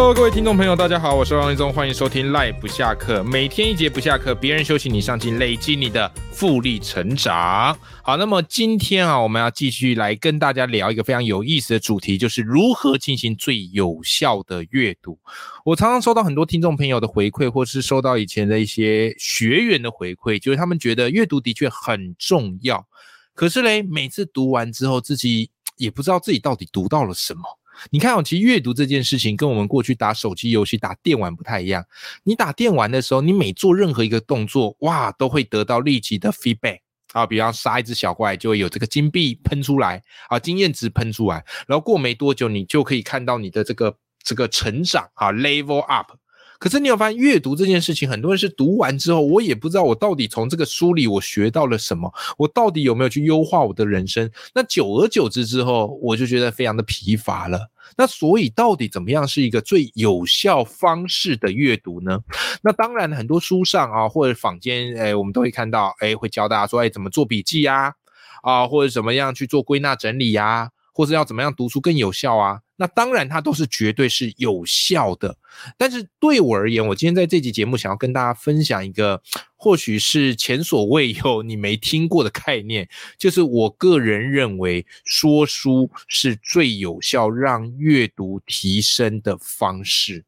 Hello，各位听众朋友，大家好，我是王立忠，欢迎收听 Live 不下课，每天一节不下课，别人休息你上进，累积你的复利成长。好，那么今天啊，我们要继续来跟大家聊一个非常有意思的主题，就是如何进行最有效的阅读。我常常收到很多听众朋友的回馈，或是收到以前的一些学员的回馈，就是他们觉得阅读的确很重要，可是嘞，每次读完之后，自己也不知道自己到底读到了什么。你看哦，其实阅读这件事情跟我们过去打手机游戏、打电玩不太一样。你打电玩的时候，你每做任何一个动作，哇，都会得到立即的 feedback 啊，比方杀一只小怪，就会有这个金币喷出来啊，经验值喷出来，然后过没多久，你就可以看到你的这个这个成长啊，level up。可是你有发现，阅读这件事情，很多人是读完之后，我也不知道我到底从这个书里我学到了什么，我到底有没有去优化我的人生？那久而久之之后，我就觉得非常的疲乏了。那所以到底怎么样是一个最有效方式的阅读呢？那当然，很多书上啊或者坊间，哎，我们都会看到，哎，会教大家说，哎，怎么做笔记呀、啊，或者怎么样去做归纳整理呀、或者要怎么样读书更有效啊？那当然，它都是绝对是有效的。但是对我而言，我今天在这集节目想要跟大家分享一个，或许是前所未有、你没听过的概念，就是我个人认为说书是最有效让阅读提升的方式。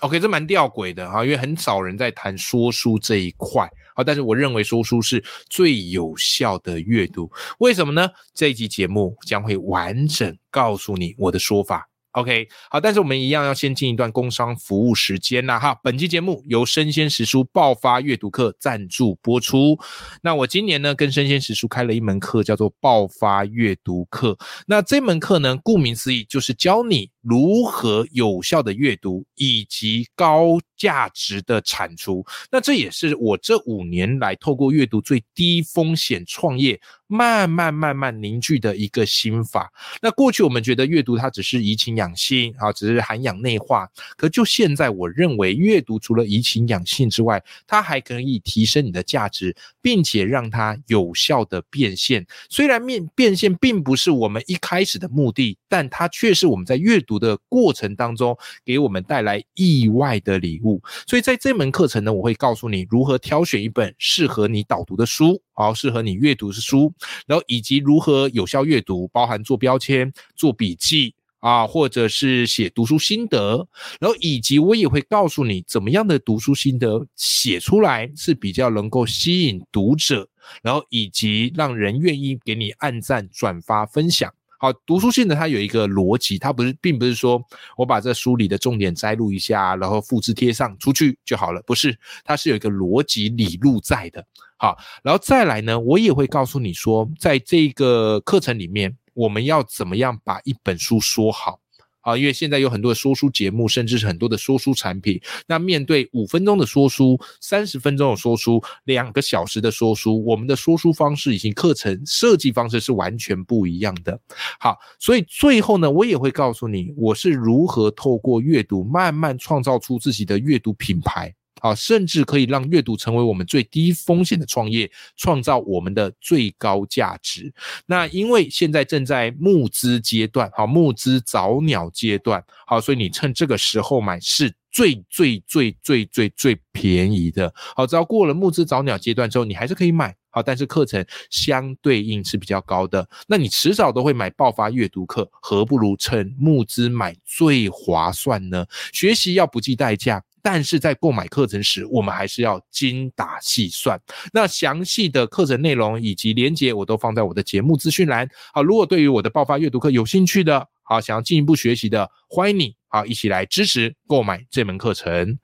OK，这蛮吊诡的哈，因为很少人在谈说书这一块啊，但是我认为说书是最有效的阅读。为什么呢？这一集节目将会完整告诉你我的说法。OK，好，但是我们一样要先进一段工商服务时间啦哈。本期节目由生鲜时书爆发阅读课赞助播出。那我今年呢跟生鲜时书开了一门课，叫做爆发阅读课。那这门课呢，顾名思义就是教你如何有效的阅读以及高价值的产出。那这也是我这五年来透过阅读最低风险创业，慢慢慢慢凝聚的一个心法。那过去我们觉得阅读它只是怡情养性啊，只是涵养内化。可就现在，我认为阅读除了怡情养性之外，它还可以提升你的价值，并且让它有效的变现。虽然面变现并不是我们一开始的目的，但它却是我们在阅读读的过程当中给我们带来意外的礼物。所以在这门课程呢，我会告诉你如何挑选一本适合你导读的书，好，适合你阅读的书，然后以及如何有效阅读，包含做标签、做笔记。啊，或者是写读书心得，然后以及我也会告诉你怎么样的读书心得写出来是比较能够吸引读者，然后以及让人愿意给你按赞、转发、分享。好，读书性的它有一个逻辑，它不是，并不是说我把这书里的重点摘录一下，然后复制贴上出去就好了，不是，它是有一个逻辑理路在的。好，然后再来呢，我也会告诉你说，在这个课程里面。我们要怎么样把一本书说好啊？因为现在有很多的说书节目，甚至是很多的说书产品。那面对五分钟的说书、三十分钟的说书、两个小时的说书，我们的说书方式以及课程设计方式是完全不一样的。好，所以最后呢，我也会告诉你，我是如何透过阅读慢慢创造出自己的阅读品牌。啊，甚至可以让阅读成为我们最低风险的创业，创造我们的最高价值。那因为现在正在募资阶段，好，募资早鸟阶段，好，所以你趁这个时候买是最最最最最最便宜的。好，只要过了募资早鸟阶段之后，你还是可以买。好，但是课程相对应是比较高的，那你迟早都会买爆发阅读课，何不如趁募资买最划算呢？学习要不计代价。但是在购买课程时，我们还是要精打细算。那详细的课程内容以及连结，我都放在我的节目资讯栏。好，如果对于我的爆发阅读课有兴趣的，好，想要进一步学习的，欢迎你，好，一起来支持购买这门课程。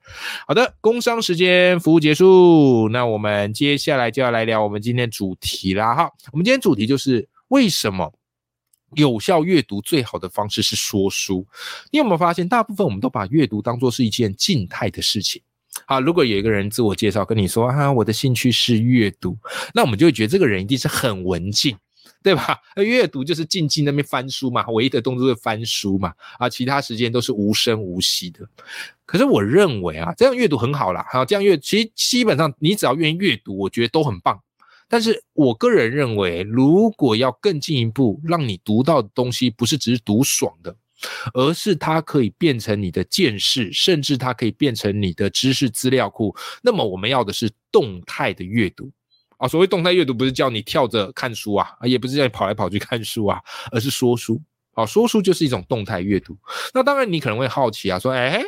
好的，工商时间服务结束，那我们接下来就要来聊我们今天主题啦。哈，我们今天主题就是为什么？有效阅读最好的方式是说书。你有没有发现，大部分我们都把阅读当做是一件静态的事情？好，如果有一个人自我介绍跟你说啊，我的兴趣是阅读，那我们就会觉得这个人一定是很文静。对吧？阅读就是静静那边翻书嘛，唯一的动作是翻书嘛，啊，其他时间都是无声无息的。可是我认为啊，这样阅读很好啦，好，这样阅其实基本上你只要愿意阅读，我觉得都很棒。但是我个人认为，如果要更进一步，让你读到的东西不是只是读爽的，而是它可以变成你的见识，甚至它可以变成你的知识资料库，那么我们要的是动态的阅读啊。所谓动态阅读，不是叫你跳着看书啊，也不是叫你跑来跑去看书啊，而是说书啊。说书就是一种动态阅读。那当然，你可能会好奇啊，说，哎。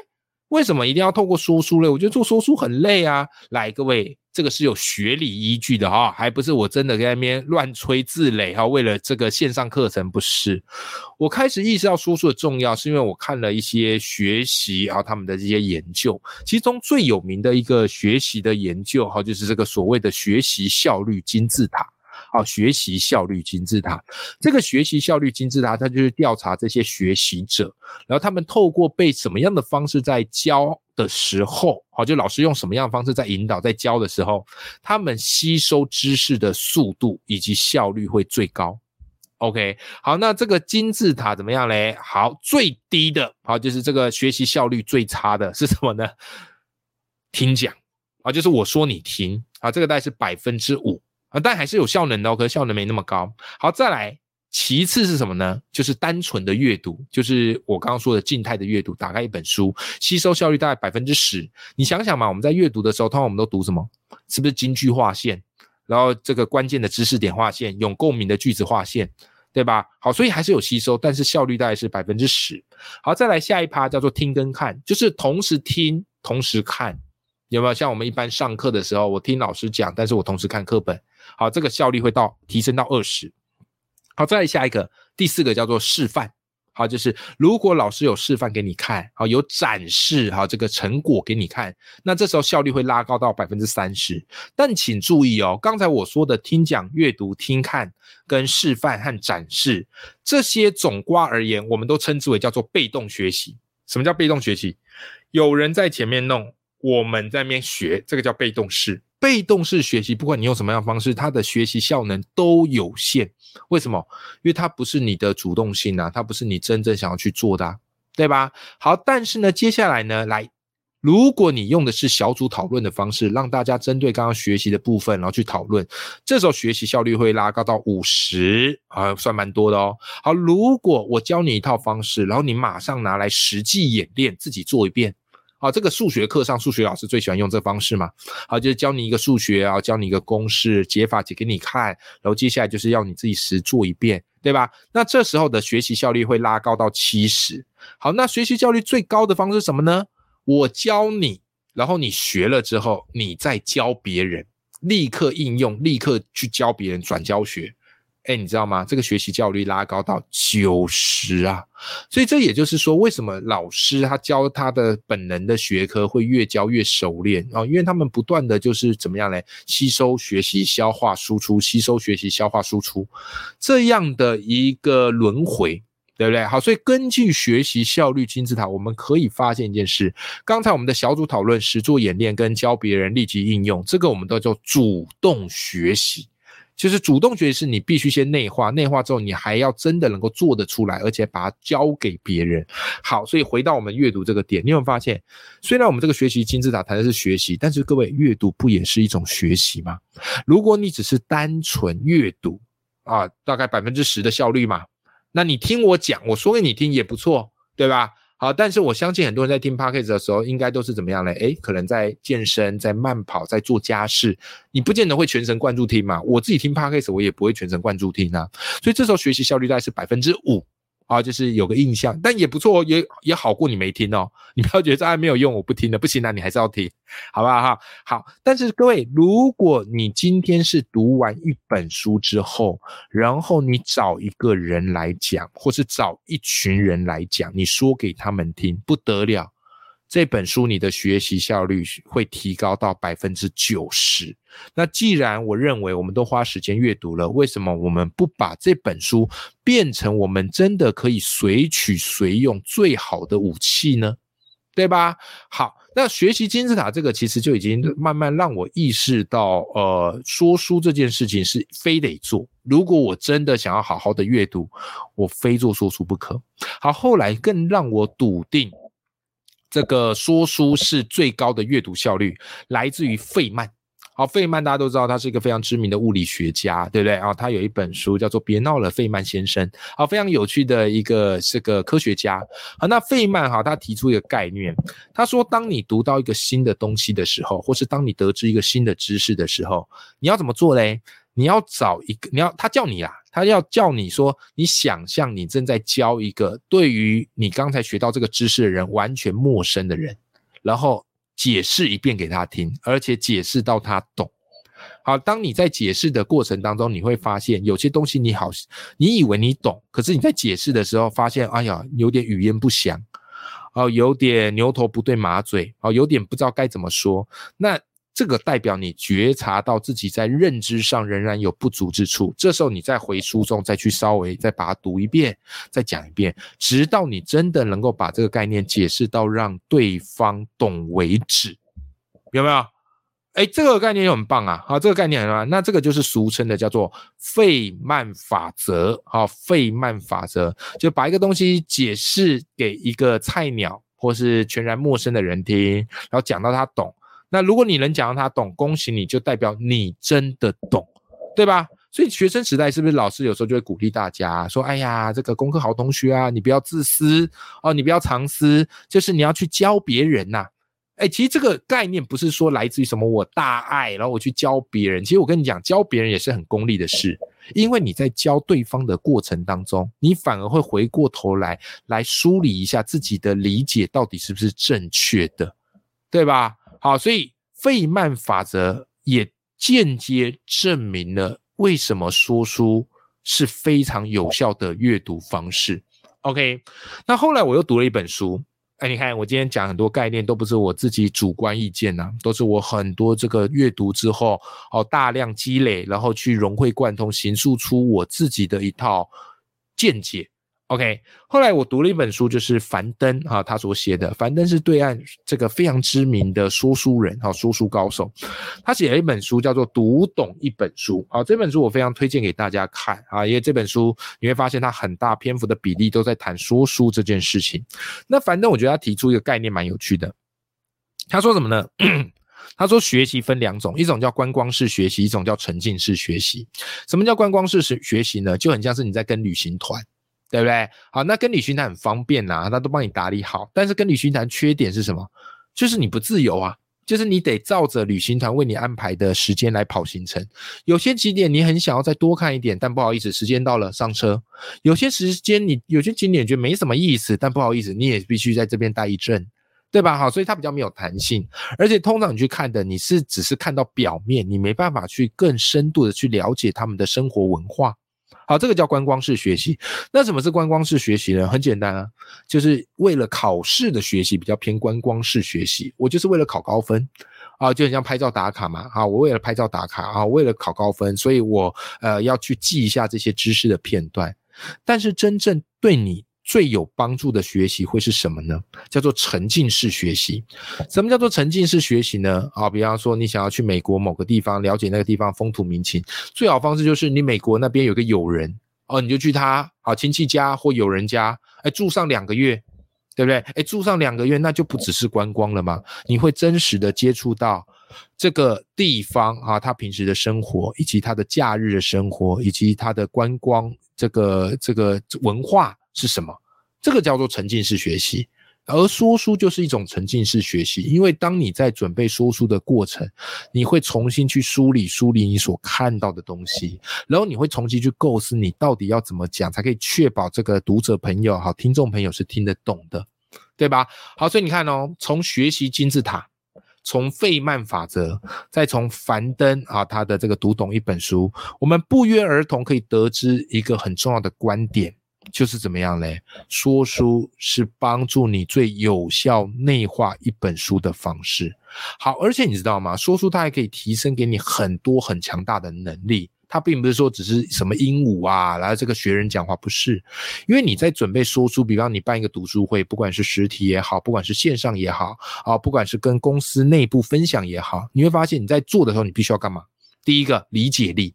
为什么一定要透过说书呢？我觉得做说书很累啊！来，各位，这个是有学理依据的哈，还不是我真的在那边乱吹自擂哈。为了这个线上课程，不是。我开始意识到输出的重要，是因为我看了一些学习啊，他们的这些研究，其中最有名的一个学习的研究哈，就是这个所谓的学习效率金字塔。好，学习效率金字塔，这个学习效率金字塔，它就是调查这些学习者，然后他们透过被什么样的方式在教的时候，好，就老师用什么样的方式在引导，在教的时候，他们吸收知识的速度以及效率会最高。OK，好，那这个金字塔怎么样嘞？好，最低的，好，就是这个学习效率最差的是什么呢？听讲，啊，就是我说你听，啊，这个大概是百分之五。啊，但还是有效能的哦，可是效能没那么高。好，再来，其次是什么呢？就是单纯的阅读，就是我刚刚说的静态的阅读，打开一本书，吸收效率大概百分之十。你想想嘛，我们在阅读的时候，通常我们都读什么？是不是金句划线？然后这个关键的知识点划线，有共鸣的句子划线，对吧？好，所以还是有吸收，但是效率大概是百分之十。好，再来下一趴叫做听跟看，就是同时听，同时看。有没有像我们一般上课的时候，我听老师讲，但是我同时看课本，好，这个效率会到提升到二十。好，再来下一个，第四个叫做示范，好，就是如果老师有示范给你看，好，有展示，哈，这个成果给你看，那这时候效率会拉高到百分之三十。但请注意哦，刚才我说的听讲、阅读、听看跟示范和展示这些总瓜而言，我们都称之为叫做被动学习。什么叫被动学习？有人在前面弄。我们在面学，这个叫被动式。被动式学习，不管你用什么样的方式，它的学习效能都有限。为什么？因为它不是你的主动性啊，它不是你真正想要去做的，对吧？好，但是呢，接下来呢，来，如果你用的是小组讨论的方式，让大家针对刚刚学习的部分，然后去讨论，这时候学习效率会拉高到五十啊，算蛮多的哦。好，如果我教你一套方式，然后你马上拿来实际演练，自己做一遍。好，这个数学课上，数学老师最喜欢用这方式嘛？好，就是教你一个数学啊，教你一个公式，解法解给你看，然后接下来就是要你自己实做一遍，对吧？那这时候的学习效率会拉高到七十。好，那学习效率最高的方式是什么呢？我教你，然后你学了之后，你再教别人，立刻应用，立刻去教别人，转教学。哎，你知道吗？这个学习效率拉高到九十啊！所以这也就是说，为什么老师他教他的本能的学科会越教越熟练啊？因为他们不断的就是怎么样嘞？吸收、学习、消化、输出，吸收、学习、消化、输出，这样的一个轮回，对不对？好，所以根据学习效率金字塔，我们可以发现一件事：刚才我们的小组讨论、实做演练跟教别人立即应用，这个我们都叫主动学习。就是主动学习是你必须先内化，内化之后你还要真的能够做得出来，而且把它交给别人。好，所以回到我们阅读这个点，你有发现，虽然我们这个学习金字塔谈的是学习，但是各位阅读不也是一种学习吗？如果你只是单纯阅读啊，大概百分之十的效率嘛，那你听我讲，我说给你听也不错，对吧？好，但是我相信很多人在听 podcast 的时候，应该都是怎么样呢？诶，可能在健身、在慢跑、在做家事，你不见得会全神贯注听嘛。我自己听 podcast，我也不会全神贯注听啊。所以这时候学习效率大概是百分之五。啊，就是有个印象，但也不错，也也好过你没听哦。你不要觉得这还没有用，我不听了，不行啊，你还是要听，好不好哈？好，但是各位，如果你今天是读完一本书之后，然后你找一个人来讲，或是找一群人来讲，你说给他们听，不得了。这本书你的学习效率会提高到百分之九十。那既然我认为我们都花时间阅读了，为什么我们不把这本书变成我们真的可以随取随用最好的武器呢？对吧？好，那学习金字塔这个其实就已经慢慢让我意识到，呃，说书这件事情是非得做。如果我真的想要好好的阅读，我非做说书不可。好，后来更让我笃定，这个说书是最高的阅读效率，来自于费曼。好，费曼大家都知道，他是一个非常知名的物理学家，对不对啊？他有一本书叫做《别闹了，费曼先生》。好，非常有趣的一个这个科学家。好，那费曼哈，他提出一个概念，他说，当你读到一个新的东西的时候，或是当你得知一个新的知识的时候，你要怎么做嘞？你要找一个，你要他叫你啦，他要叫你说，你想象你正在教一个对于你刚才学到这个知识的人完全陌生的人，然后。解释一遍给他听，而且解释到他懂。好，当你在解释的过程当中，你会发现有些东西你好，你以为你懂，可是你在解释的时候发现，哎呀，有点语言不详，哦，有点牛头不对马嘴，哦，有点不知道该怎么说。那。这个代表你觉察到自己在认知上仍然有不足之处，这时候你再回书中再去稍微再把它读一遍，再讲一遍，直到你真的能够把这个概念解释到让对方懂为止，有没有？哎，这个概念很棒啊！好，这个概念很棒。那这个就是俗称的叫做费曼法则。好，费曼法则就把一个东西解释给一个菜鸟或是全然陌生的人听，然后讲到他懂。那如果你能讲让他懂，恭喜你，就代表你真的懂，对吧？所以学生时代是不是老师有时候就会鼓励大家说：“哎呀，这个功课好同学啊，你不要自私哦，你不要藏私，就是你要去教别人呐。”哎，其实这个概念不是说来自于什么我大爱，然后我去教别人。其实我跟你讲，教别人也是很功利的事，因为你在教对方的过程当中，你反而会回过头来来梳理一下自己的理解到底是不是正确的，对吧？好，所以费曼法则也间接证明了为什么说书是非常有效的阅读方式。OK，那后来我又读了一本书，哎，你看我今天讲很多概念都不是我自己主观意见呐，都是我很多这个阅读之后，哦，大量积累，然后去融会贯通，形塑出我自己的一套见解。OK，后来我读了一本书，就是樊登啊，他所写的。樊登是对岸这个非常知名的说书人，哈，说书高手。他写了一本书，叫做《读懂一本书》。好，这本书我非常推荐给大家看啊，因为这本书你会发现他很大篇幅的比例都在谈说书这件事情。那樊登我觉得他提出一个概念蛮有趣的，他说什么呢？他说学习分两种，一种叫观光式学习，一种叫沉浸式学习。什么叫观光式学学习呢？就很像是你在跟旅行团。对不对？好，那跟旅行团很方便呐，他都帮你打理好。但是跟旅行团缺点是什么？就是你不自由啊，就是你得照着旅行团为你安排的时间来跑行程。有些景点你很想要再多看一点，但不好意思，时间到了上车。有些时间你有些景点觉得没什么意思，但不好意思，你也必须在这边待一阵，对吧？好，所以它比较没有弹性，而且通常你去看的，你是只是看到表面，你没办法去更深度的去了解他们的生活文化。好，这个叫观光式学习。那什么是观光式学习呢？很简单啊，就是为了考试的学习比较偏观光式学习。我就是为了考高分啊，就很像拍照打卡嘛。啊，我为了拍照打卡啊，为了考高分，所以我呃要去记一下这些知识的片段。但是真正对你。最有帮助的学习会是什么呢？叫做沉浸式学习。什么叫做沉浸式学习呢？啊，比方说你想要去美国某个地方了解那个地方风土民情，最好方式就是你美国那边有个友人哦，你就去他好亲戚家或友人家，哎，住上两个月，对不对？哎，住上两个月，那就不只是观光了吗？你会真实的接触到这个地方啊，他平时的生活，以及他的假日的生活，以及他的观光这个这个文化。是什么？这个叫做沉浸式学习，而说书就是一种沉浸式学习。因为当你在准备说书的过程，你会重新去梳理梳理你所看到的东西，然后你会重新去构思你到底要怎么讲，才可以确保这个读者朋友、好听众朋友是听得懂的，对吧？好，所以你看哦，从学习金字塔，从费曼法则，再从樊登啊他的这个读懂一本书，我们不约而同可以得知一个很重要的观点。就是怎么样嘞？说书是帮助你最有效内化一本书的方式。好，而且你知道吗？说书它还可以提升给你很多很强大的能力。它并不是说只是什么鹦鹉啊，然后这个学人讲话不是。因为你在准备说书，比方你办一个读书会，不管是实体也好，不管是线上也好，啊，不管是跟公司内部分享也好，你会发现你在做的时候，你必须要干嘛？第一个理解力。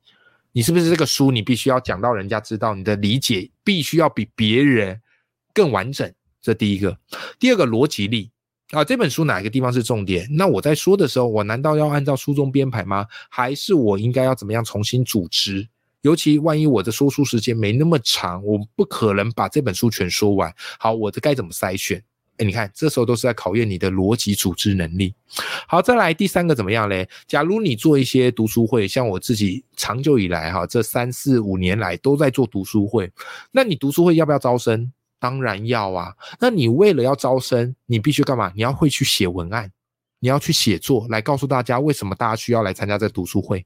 你是不是这个书你必须要讲到人家知道，你的理解必须要比别人更完整。这第一个，第二个逻辑力啊，这本书哪一个地方是重点？那我在说的时候，我难道要按照书中编排吗？还是我应该要怎么样重新组织？尤其万一我的说书时间没那么长，我不可能把这本书全说完。好，我这该怎么筛选？哎，你看，这时候都是在考验你的逻辑组织能力。好，再来第三个怎么样嘞？假如你做一些读书会，像我自己长久以来哈，这三四五年来都在做读书会，那你读书会要不要招生？当然要啊。那你为了要招生，你必须干嘛？你要会去写文案，你要去写作，来告诉大家为什么大家需要来参加这读书会。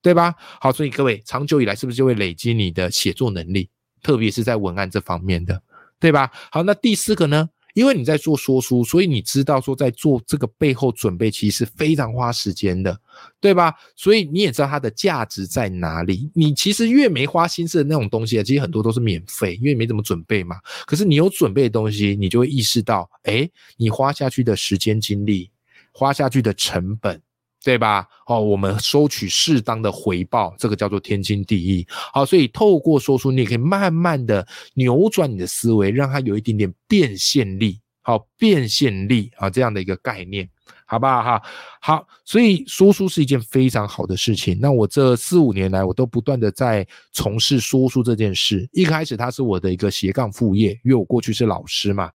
对吧？好，所以各位长久以来是不是就会累积你的写作能力，特别是在文案这方面的，对吧？好，那第四个呢？因为你在做说书，所以你知道说在做这个背后准备其实非常花时间的，对吧？所以你也知道它的价值在哪里。你其实越没花心思的那种东西，其实很多都是免费，因为没怎么准备嘛。可是你有准备的东西，你就会意识到，哎，你花下去的时间精力，花下去的成本。对吧？哦，我们收取适当的回报，这个叫做天经地义。好，所以透过说书，你也可以慢慢的扭转你的思维，让它有一点点变现力。好，变现力啊，这样的一个概念，好不好？哈，好，所以说书是一件非常好的事情。那我这四五年来，我都不断的在从事说书这件事。一开始它是我的一个斜杠副业，因为我过去是老师嘛。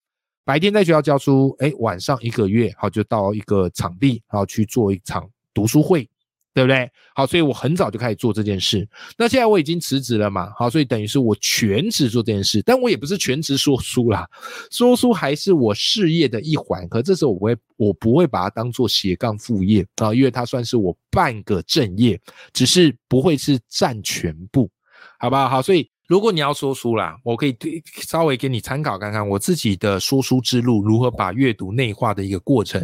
白天在学校教书，哎，晚上一个月，好就到一个场地，然后去做一场读书会，对不对？好，所以我很早就开始做这件事。那现在我已经辞职了嘛，好，所以等于是我全职做这件事，但我也不是全职说书啦，说书还是我事业的一环。可这时候我会，我不会把它当做斜杠副业啊，因为它算是我半个正业，只是不会是占全部，好不好？好，所以。如果你要说书啦，我可以稍微给你参考看看我自己的说书之路，如何把阅读内化的一个过程。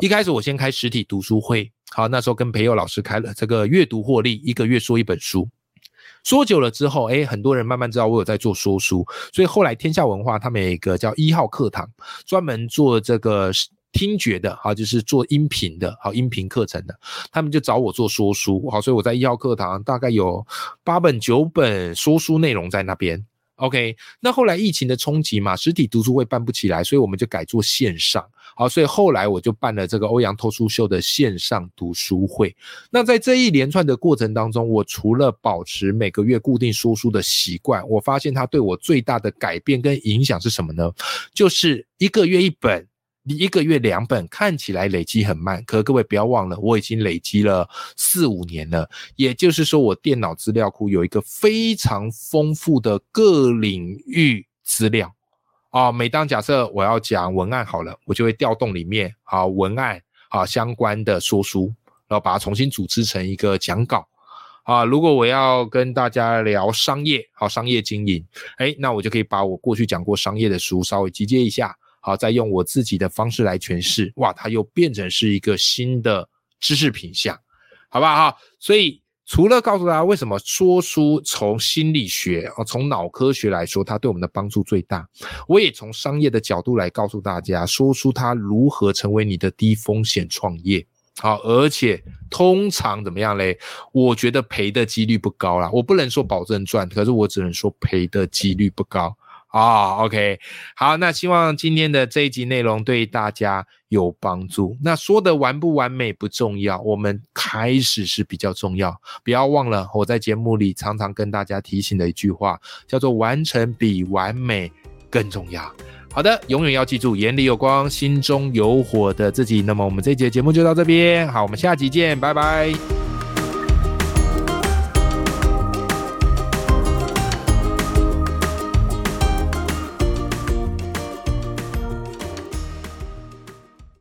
一开始我先开实体读书会，好，那时候跟培友老师开了这个阅读获利，一个月说一本书，说久了之后，哎，很多人慢慢知道我有在做说书，所以后来天下文化他们有一个叫一号课堂，专门做这个。听觉的，好，就是做音频的，好，音频课程的，他们就找我做说书，好，所以我在一号课堂大概有八本九本说书内容在那边。OK，那后来疫情的冲击嘛，实体读书会办不起来，所以我们就改做线上，好，所以后来我就办了这个欧阳脱书秀的线上读书会。那在这一连串的过程当中，我除了保持每个月固定说书的习惯，我发现它对我最大的改变跟影响是什么呢？就是一个月一本。你一个月两本看起来累积很慢，可各位不要忘了，我已经累积了四五年了。也就是说，我电脑资料库有一个非常丰富的各领域资料啊。每当假设我要讲文案好了，我就会调动里面啊文案啊相关的说书，然后把它重新组织成一个讲稿啊。如果我要跟大家聊商业，好商业经营，哎，那我就可以把我过去讲过商业的书稍微集结一下。好，再用我自己的方式来诠释，哇，它又变成是一个新的知识品项，好不好？所以除了告诉大家为什么说书从心理学啊，从脑科学来说，它对我们的帮助最大，我也从商业的角度来告诉大家，说书它如何成为你的低风险创业。好，而且通常怎么样嘞？我觉得赔的几率不高啦，我不能说保证赚，可是我只能说赔的几率不高。啊，OK，好，那希望今天的这一集内容对大家有帮助。那说的完不完美不重要，我们开始是比较重要。不要忘了我在节目里常常跟大家提醒的一句话，叫做“完成比完美更重要”。好的，永远要记住，眼里有光，心中有火的自己。那么我们这一节节目就到这边，好，我们下集见，拜拜。